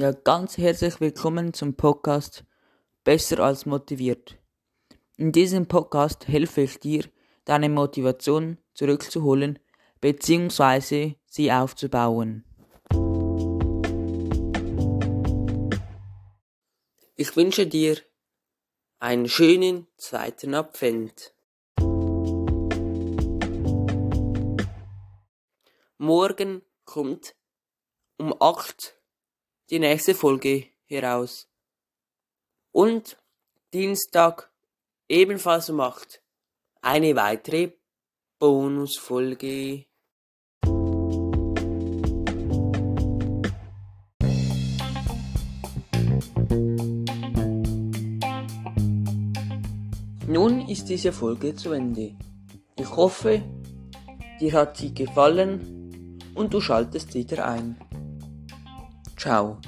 Ja, ganz herzlich willkommen zum Podcast Besser als motiviert. In diesem Podcast helfe ich dir, deine Motivation zurückzuholen bzw. sie aufzubauen. Ich wünsche dir einen schönen zweiten Advent. Morgen kommt um 8 die nächste Folge heraus. Und Dienstag ebenfalls um 8 eine weitere Bonusfolge. Nun ist diese Folge zu Ende. Ich hoffe, dir hat sie gefallen und du schaltest wieder ein. Ciao!